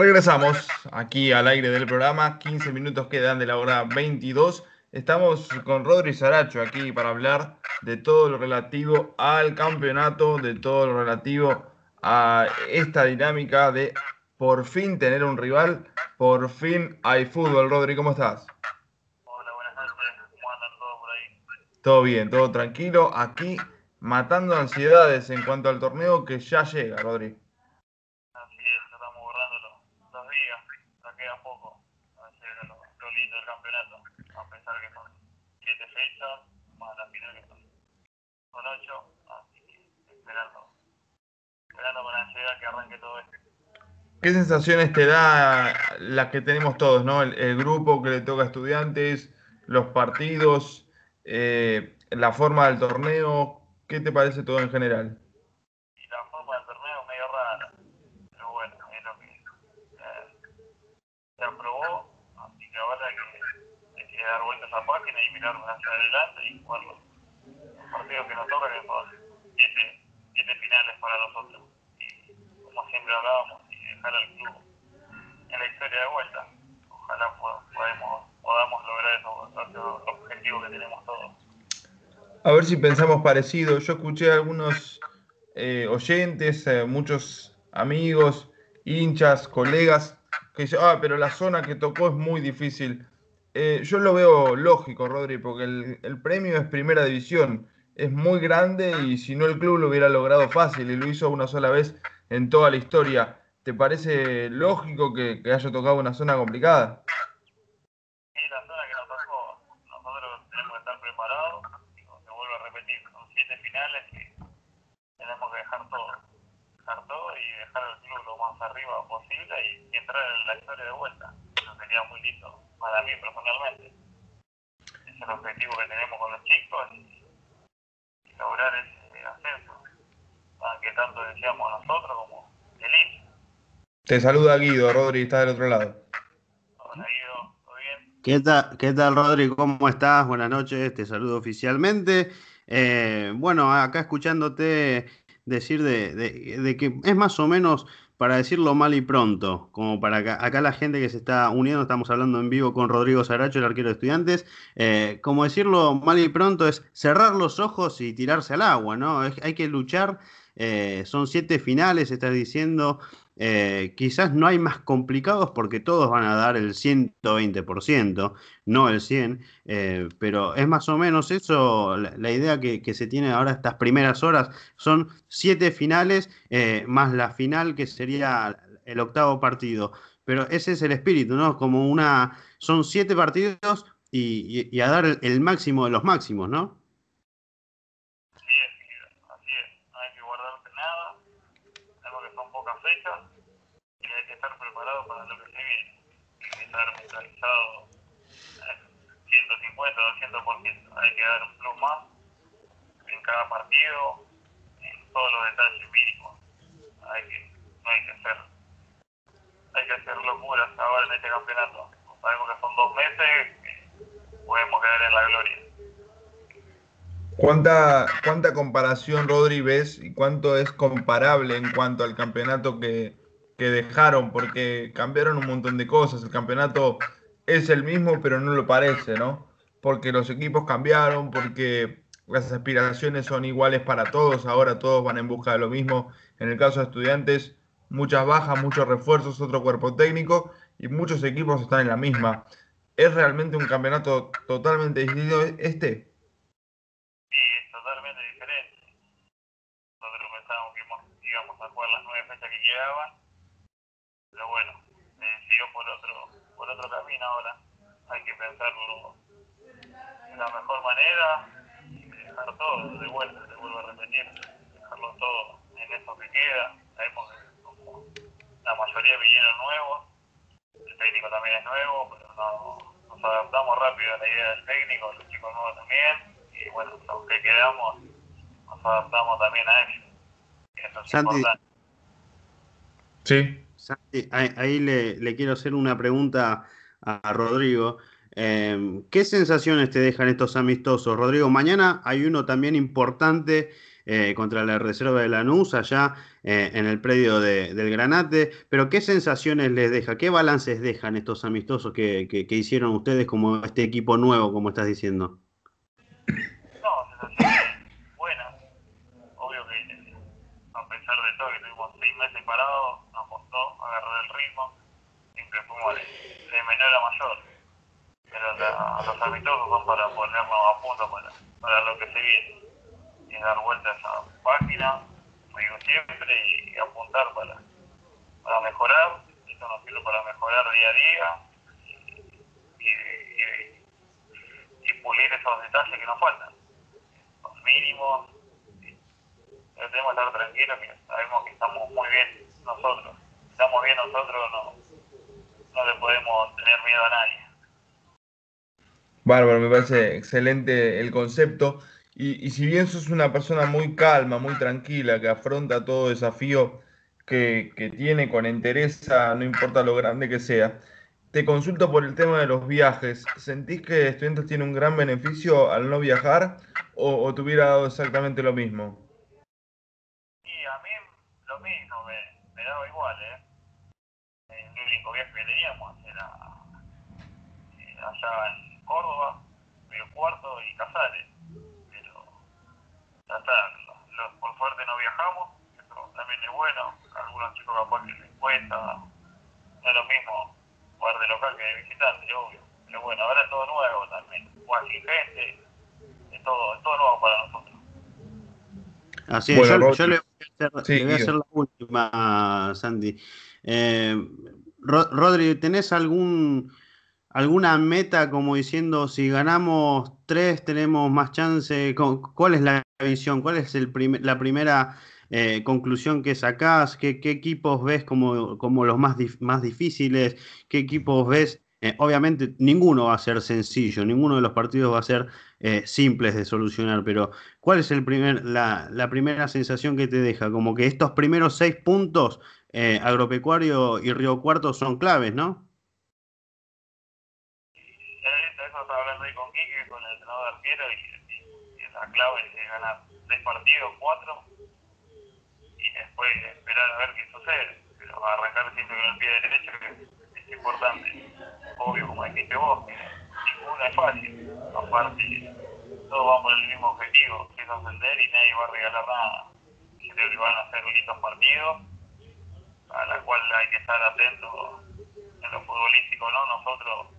Regresamos aquí al aire del programa, 15 minutos quedan de la hora 22. Estamos con Rodri Saracho aquí para hablar de todo lo relativo al campeonato, de todo lo relativo a esta dinámica de por fin tener un rival, por fin hay fútbol. Rodri, ¿cómo estás? Hola, buenas noches, ¿cómo andan todos por ahí? Todo bien, todo tranquilo. Aquí matando ansiedades en cuanto al torneo que ya llega, Rodri. Así es, estamos borrando los, días, ya queda poco. A ver lo, lo lindo del campeonato, a pensar que son siete fechas, más la final que son, son ocho, así que esperando, esperando con ansiedad que arranque todo esto. ¿Qué sensaciones te da las que tenemos todos, ¿no? El, el grupo que le toca a estudiantes, los partidos, eh, la forma del torneo, ¿qué te parece todo en general? Y la forma del torneo medio rara, pero bueno, es lo que eh, se aprobó, así que ahora hay que, hay que dar vuelta a esa página y mirar hacia adelante y jugar los, partidos que nos tocan, que son siete, finales para nosotros. Y como siempre hablábamos, y dejar al club en la historia de vuelta. Ojalá podamos, podamos lograr esos, esos objetivos que tenemos todos. A ver si pensamos parecido. Yo escuché a algunos eh, oyentes, eh, muchos amigos, hinchas, colegas, que dicen, ah, pero la zona que tocó es muy difícil. Eh, yo lo veo lógico, Rodri, porque el, premio es primera división. Es muy grande y si no el club lo hubiera logrado fácil y lo hizo una sola vez en toda la historia. ¿Te parece lógico que haya tocado una zona complicada? Sí, la zona que nos tocó, nosotros tenemos que estar preparados vuelvo a repetir, son siete finales y tenemos que dejar todo, dejar todo y dejar el club lo más arriba posible y, y entrar en la historia de vuelta. Eso sería muy lindo para mí personalmente. Ese es el objetivo que tenemos con los chicos y, y lograr ese ascenso, que tanto deseamos nosotros como el INSS. Te saluda Guido, Rodri, está del otro lado. Hola Guido, ¿todo bien? ¿Qué tal, ¿Qué tal, Rodri? ¿Cómo estás? Buenas noches, te saludo oficialmente. Eh, bueno, acá escuchándote decir de, de, de, que es más o menos para decirlo mal y pronto, como para acá, acá, la gente que se está uniendo, estamos hablando en vivo con Rodrigo Saracho, el arquero de estudiantes, eh, como decirlo mal y pronto es cerrar los ojos y tirarse al agua, ¿no? Hay que luchar, eh, son siete finales, estás diciendo, eh, quizás no hay más complicados porque todos van a dar el 120%, no el 100%, eh, pero es más o menos eso la, idea que, se tiene ahora estas primeras horas. Son siete finales eh, más la final que sería el octavo partido. Pero ese es el espíritu, ¿no? Como una... Son siete partidos y, y, a dar el, máximo de los máximos, ¿no? Así es, así es. No hay que guardarse nada. Sabemos que son pocas fechas y hay que estar preparado para lo que se viene. Hay que estar mentalizado al 150, 200%. Hay que dar un plus más en cada partido, en todos los detalles mínimos. Hay que, no hay que hacer, hay que hacer locuras ahora en este campeonato. Sabemos que son dos meses podemos quedar en la gloria. ¿Cuánta, ¿Cuánta comparación, Rodri, ves y cuánto es comparable en cuanto al campeonato que, que dejaron? Porque cambiaron un montón de cosas. El campeonato es el mismo, pero no lo parece, ¿no? Porque los equipos cambiaron, porque las aspiraciones son iguales para todos, ahora todos van en busca de lo mismo. En el caso de estudiantes, muchas bajas, muchos refuerzos, otro cuerpo técnico y muchos equipos están en la misma. ¿Es realmente un campeonato totalmente distinto este? Sí, es totalmente diferente. Nosotros pensábamos que íbamos, a jugar las nueve fechas que quedaban, pero bueno, eh, siguió por otro, por otro camino ahora. Hay que pensarlo de la mejor manera y dejar todo de vuelta, te vuelvo a repetir, dejarlo todo en eso que queda. Sabemos que como la mayoría vinieron nuevos, el técnico también es nuevo, pero no, nos adaptamos rápido a la idea del técnico, los chicos nuevos también y bueno, los que quedamos nos adaptamos también a ellos. Eso es Santi, importante. Sí. Santi, ahí, ahí le, quiero hacer una pregunta a, Rodrigo. Eh, ¿Qué sensaciones te dejan estos amistosos, Rodrigo? Mañana hay uno también importante eh, contra la reserva de Lanús allá eh, en el predio del Granate. Pero ¿qué sensaciones les deja? ¿Qué balances dejan estos amistosos que, que, hicieron ustedes como este equipo nuevo, como estás diciendo? No, sensaciones buenas. Obvio que a pesar de todo que tuvimos seis meses parados, nos costó agarrar el ritmo. Siempre fuimos de, menor a mayor. Pero los amistosos son para ponernos a punto para, para lo que se viene y dar vuelta a esa página, digo siempre, y apuntar para, para mejorar. Esto nos sirve para mejorar día a día y, pulir esos detalles que nos faltan. Los mínimos. Pero tenemos que estar tranquilos, sabemos que estamos muy bien nosotros. estamos bien nosotros, no, no le podemos tener miedo a nadie. Bárbaro, me parece excelente el concepto. Y, si bien sos una persona muy calma, muy tranquila, que afronta todo desafío que, tiene con entereza, no importa lo grande que sea, te consulto por el tema de los viajes. ¿Sentís que estudiantes tiene un gran beneficio al no viajar o, te hubiera dado exactamente lo mismo? Sí, a mí lo mismo, me, daba igual, ¿eh? El único viaje que teníamos era eh, allá en Y Casares. Ya por suerte no viajamos, eso también es bueno, algunos chicos capaz que les cuesta, no es lo mismo jugar de local que de visitante, obvio, pero bueno, ahora es todo nuevo también, jugar sin gente, es todo, es todo nuevo para nosotros. Así es, yo, le voy a hacer, la última, Sandy. Eh, Rodri, ¿tenés algún alguna meta como diciendo si ganamos tres tenemos más chance? ¿Cuál es la visión? ¿Cuál es el la primera eh, conclusión que sacás? ¿Qué, equipos ves como, como los más, más difíciles? ¿Qué equipos ves? Eh, obviamente ninguno va a ser sencillo, ninguno de los partidos va a ser eh, simples de solucionar, pero ¿cuál es el primer, la, la, primera sensación que te deja? Como que estos primeros seis puntos, agropecuario y Río Cuarto, son claves, ¿no? Con Quique, con el entrenador arquero, y la clave es ganar tres partidos, cuatro, y después esperar a ver qué sucede. Pero arrancar siempre con el pie derecho es, es importante. Obvio, como dijiste vos, ninguno es fácil. Aparte, todos vamos por el mismo objetivo, que es ascender y nadie va a regalar nada. Creo que van a ser lindos partidos, a la cual hay que estar atentos en lo futbolístico, ¿no? Nosotros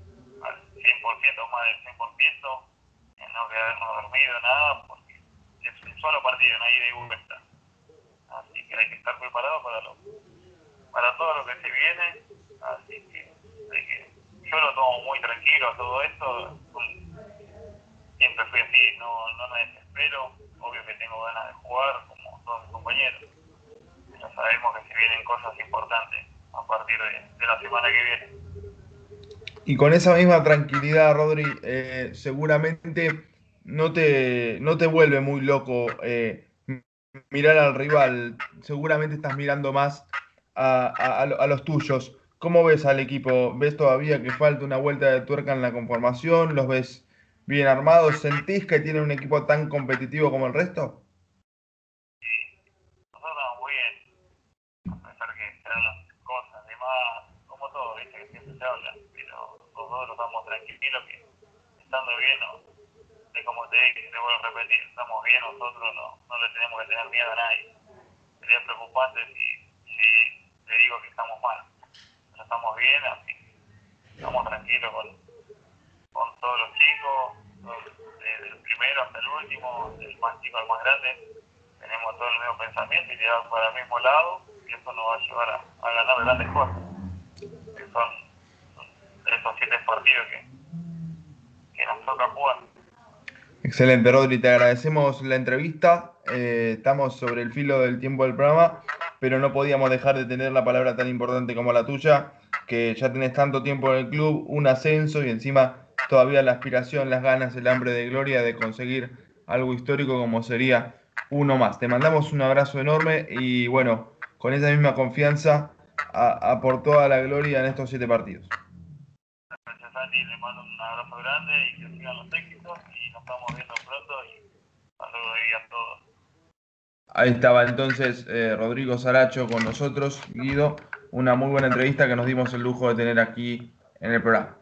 al 100%, más del 100%, no quedarnos dormido, nada, porque es un solo partido, no hay de vuelta. Así que hay que estar preparado para lo, para todo lo que se viene, así que, yo lo tomo muy tranquilo todo esto, siempre fui así, no, no me desespero, obvio que tengo ganas de jugar como todos mis compañeros, pero sabemos que se vienen cosas importantes a partir de la semana que viene. Y con esa misma tranquilidad, Rodri, eh, seguramente no te, no te vuelve muy loco eh, mirar al rival. Seguramente estás mirando más a, los tuyos. ¿Cómo ves al equipo? ¿Ves todavía que falta una vuelta de tuerca en la conformación? ¿Los ves bien armados? ¿Sentís que tienen un equipo tan competitivo como el resto? Sí, nosotros muy bien. A pesar que serán las cosas, además, como todo, ¿viste? que siempre se habla nosotros estamos tranquilos que estando bien, de como te dije, te vuelvo a repetir, estamos bien, nosotros no, no le tenemos que tener miedo a nadie. Sería preocupante si, le digo que estamos mal. Estamos bien, así estamos tranquilos con, todos los chicos, desde el primero hasta el último, del más chico al más grande. Tenemos todo el mismo pensamiento y tiramos para el mismo lado y eso nos va a llevar a, a ganar grandes cosas. Que esos siete partidos que, nos toca jugar. Excelente, Rodri, te agradecemos la entrevista. Eh, estamos sobre el filo del tiempo del programa, pero no podíamos dejar de tener la palabra tan importante como la tuya, que ya tenés tanto tiempo en el club, un ascenso y encima todavía la aspiración, las ganas, el hambre de gloria de conseguir algo histórico como sería uno más. Te mandamos un abrazo enorme y bueno, con esa misma confianza a, a por toda la gloria en estos siete partidos. Le mando un abrazo grande y que sigan los éxitos y nos estamos viendo pronto y saludos ahí a todos. Ahí estaba entonces eh, Rodrigo Saracho con nosotros, Guido. Una muy buena entrevista que nos dimos el lujo de tener aquí en el programa.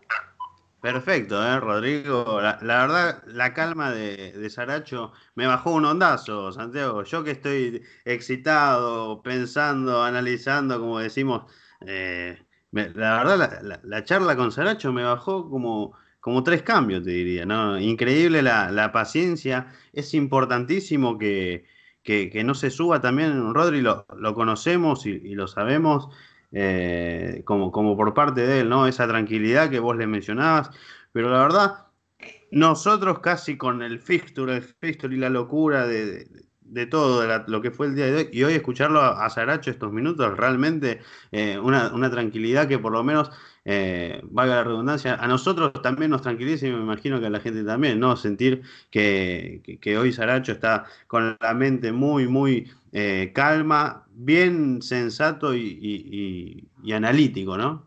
Perfecto, ¿eh, Rodrigo. La, verdad, la calma de, de, Saracho me bajó un ondazo, Santiago. Yo que estoy excitado, pensando, analizando, como decimos, eh, la verdad, la, charla con Saracho me bajó como, como tres cambios, te diría. ¿no? Increíble la, paciencia. Es importantísimo que, que, no se suba también, Rodri, lo, lo conocemos y, lo sabemos. Eh, como, como por parte de él, ¿no? Esa tranquilidad que vos le mencionabas, pero la verdad, nosotros casi con el fixture, el fixture y la locura de, todo, de lo que fue el día de hoy, y hoy escucharlo a, Saracho estos minutos, realmente eh, una, una tranquilidad que por lo menos eh, valga la redundancia, a nosotros también nos tranquiliza y me imagino que a la gente también, ¿no? Sentir que, hoy Saracho está con la mente muy, muy eh, calma, bien sensato y, analítico, ¿no?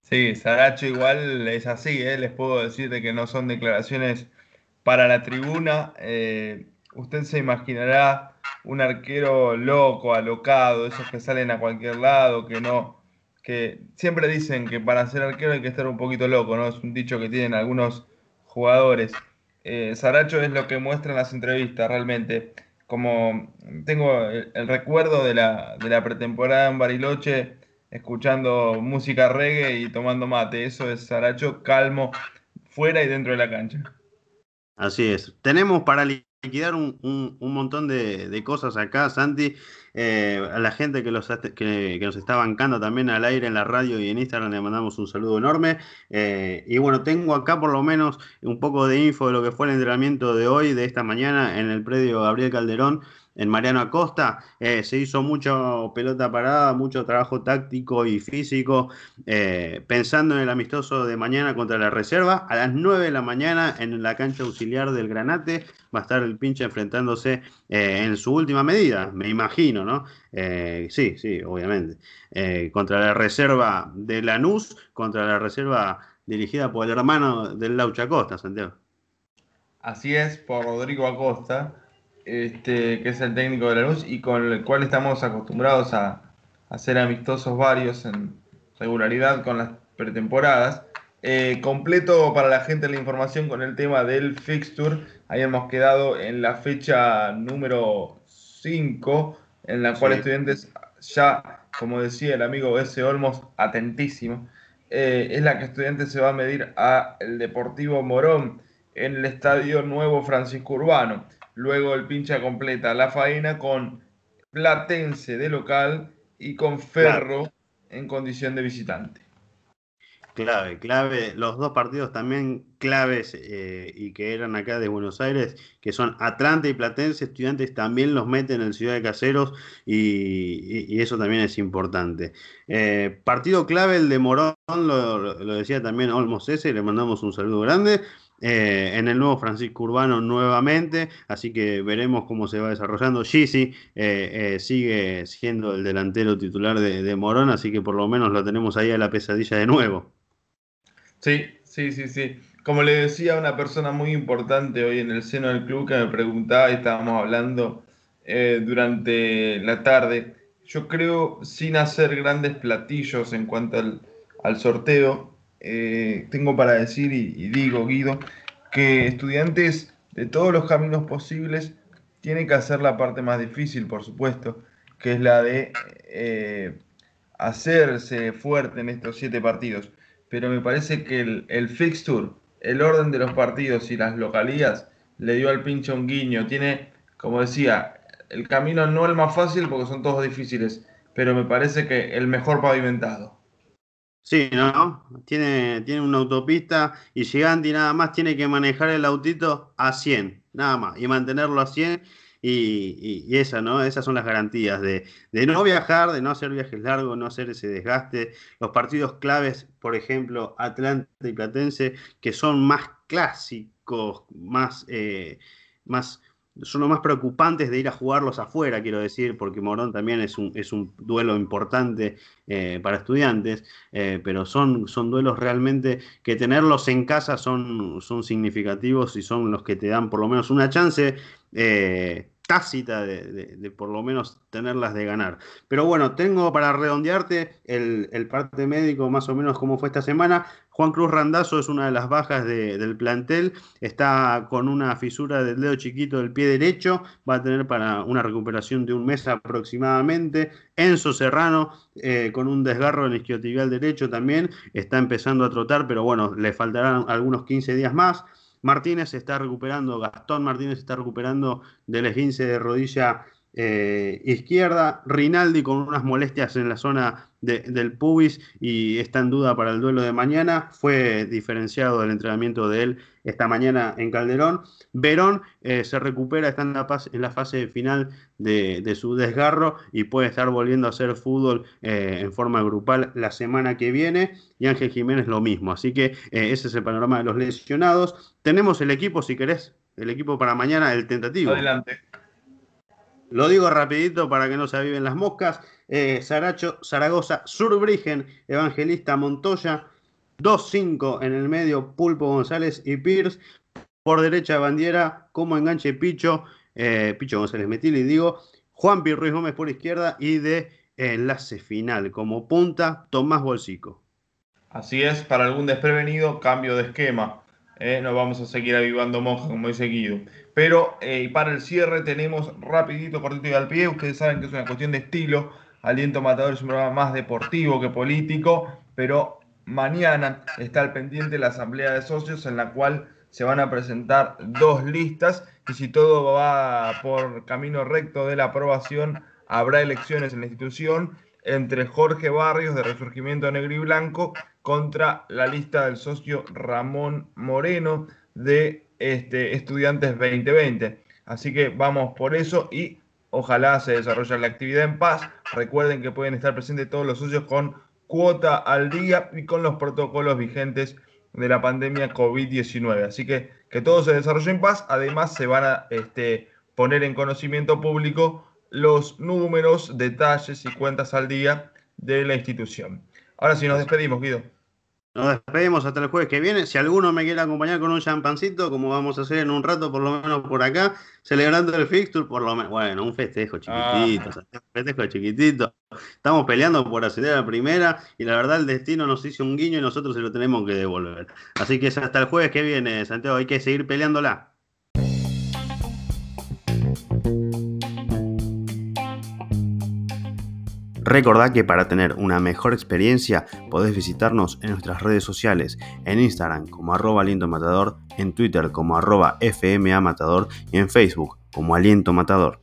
Sí, Saracho igual es así, ¿eh? les puedo decir de que no son declaraciones para la tribuna. Usted se imaginará un arquero loco, alocado, esos que salen a cualquier lado, que no, que siempre dicen que para ser arquero hay que estar un poquito loco, ¿no? Es un dicho que tienen algunos jugadores. Eh, Saracho es lo que muestra en las entrevistas, realmente. Como tengo el, recuerdo de la, de la, pretemporada en Bariloche, escuchando música reggae y tomando mate. Eso es Saracho calmo, fuera y dentro de la cancha. Así es. Tenemos para liquidar un, un, montón de, de, cosas acá, Santi. Eh, a la gente que, los, que, nos está bancando también al aire en la radio y en Instagram le mandamos un saludo enorme. Eh, y bueno, tengo acá por lo menos un poco de info de lo que fue el entrenamiento de hoy, de esta mañana, en el predio Gabriel Calderón en Mariano Acosta. Eh, se hizo mucho pelota parada, mucho trabajo táctico y físico, eh, pensando en el amistoso de mañana contra la Reserva. A las 9 de la mañana en la cancha auxiliar del Granate va a estar el pinche enfrentándose eh, en su última medida, me imagino, ¿no? sí, sí, obviamente. contra la Reserva de Lanús, contra la Reserva dirigida por el hermano del Laucha Acosta, Santiago. Así es, por Rodrigo Acosta este, que es el técnico de la luz y con el cual estamos acostumbrados a, hacer amistosos varios en regularidad con las pretemporadas. Eh, completo para la gente la información con el tema del fixture. Ahí hemos quedado en la fecha número 5, en la cual estudiantes ya, como decía el amigo S. Olmos, atentísimo, eh, es la que estudiantes se va a medir a el Deportivo Morón en el Estadio Nuevo Francisco Urbano. Luego el pincha completa la faena con Platense de local y con Ferro en condición de visitante. Clave, clave. Los dos partidos también claves eh, y que eran acá de Buenos Aires, que son Atlanta y Platense, estudiantes también los meten en Ciudad de Caseros y, eso también es importante. Eh, partido clave el de Morón, lo, decía también Olmos ese, le mandamos un saludo grande. Eh, en el nuevo Francisco Urbano nuevamente, así que veremos cómo se va desarrollando. Gisi eh, eh, sigue siendo el delantero titular de, Morón, así que por lo menos lo tenemos ahí a la pesadilla de nuevo. Sí, sí, sí, sí. Como le decía una persona muy importante hoy en el seno del club que me preguntaba y estábamos hablando durante la tarde, yo creo, sin hacer grandes platillos en cuanto al sorteo, eh, tengo para decir y, digo, Guido, que estudiantes de todos los caminos posibles tienen que hacer la parte más difícil, por supuesto, que es la de eh, hacerse fuerte en estos siete partidos. Pero me parece que el, el fixture, el orden de los partidos y las localías le dio al pincho un guiño. Tiene, como decía, el camino no el más fácil porque son todos difíciles, pero me parece que el mejor pavimentado. Sí, ¿no? Tiene, tiene una autopista y Giganti nada más tiene que manejar el autito a 100, nada más, y mantenerlo a 100. Y, y, esa, ¿no? Esas son las garantías de, de, no viajar, de no hacer viajes largos, no hacer ese desgaste. Los partidos claves, por ejemplo, Atlanta y Platense, que son más clásicos, más, eh, más son los más preocupantes de ir a jugarlos afuera, quiero decir, porque Morón también es un, es un duelo importante eh, para estudiantes, eh, pero son, son duelos realmente que tenerlos en casa son, son significativos y son los que te dan por lo menos una chance. Eh, tácita de, por lo menos tenerlas de ganar. Pero bueno, tengo para redondearte el, parte médico más o menos cómo fue esta semana. Juan Cruz Randazo es una de las bajas del plantel, está con una fisura del dedo chiquito del pie derecho, va a tener para una recuperación de un mes aproximadamente. Enzo Serrano eh, con un desgarro en el isquiotibial derecho también, está empezando a trotar, pero bueno, le faltarán algunos 15 días más. Martínez está recuperando, Gastón Martínez está recuperando del esguince de rodilla eh, izquierda, Rinaldi con unas molestias en la zona del pubis y está en duda para el duelo de mañana. Fue diferenciado del entrenamiento de él esta mañana en Calderón. Verón eh, se recupera, está en la, en la fase final de, su desgarro y puede estar volviendo a hacer fútbol eh, en forma grupal la semana que viene. Y Ángel Jiménez lo mismo. Así que ese es el panorama de los lesionados. Tenemos el equipo, si querés, el equipo para mañana, el tentativo. Adelante. Lo digo rapidito para que no se aviven las moscas. Eh, Saracho, Zaragoza, Surbrigen, Evangelista, Montoya. 2-5 en el medio, Pulpo González y Pierce. Por derecha, Bandiera, como enganche Picho, eh, Picho González Metili, digo. Juan P. Ruiz Gómez por izquierda y de enlace final como punta, Tomás Bolsico. Así es, para algún desprevenido, cambio de esquema. Eh, no vamos a seguir avivando monjas, como he seguido. Pero eh, para el cierre tenemos rapidito, cortito y al pie. Ustedes saben que es una cuestión de estilo. Aliento Matador es un programa más deportivo que político, pero mañana está al pendiente la asamblea de socios en la cual se van a presentar dos listas y si todo va por camino recto de la aprobación, habrá elecciones en la institución entre Jorge Barrios de Resurgimiento Negro y Blanco contra la lista del socio Ramón Moreno de este, Estudiantes 2020. Así que vamos por eso y ojalá se desarrolle la actividad en paz. Recuerden que pueden estar presentes todos los socios con cuota al día y con los protocolos vigentes de la pandemia COVID-19. Así que que todo se desarrolle en paz. Además se van a este, poner en conocimiento público los números, detalles y cuentas al día de la institución. Ahora sí, nos despedimos, Guido. Nos despedimos hasta el jueves que viene. Si alguno me quiere acompañar con un champancito, como vamos a hacer en un rato, por lo menos por acá, celebrando el fixture, por lo menos, bueno, un festejo chiquitito, ah. un festejo chiquitito. Estamos peleando por acceder a la primera y la verdad el destino nos hizo un guiño y nosotros se lo tenemos que devolver. Así que hasta el jueves que viene, Santiago, hay que seguir peleándola. Recordá que para tener una mejor experiencia podés visitarnos en nuestras redes sociales, en Instagram como arroba aliento matador, en Twitter como arroba FMA matador y en Facebook como aliento matador.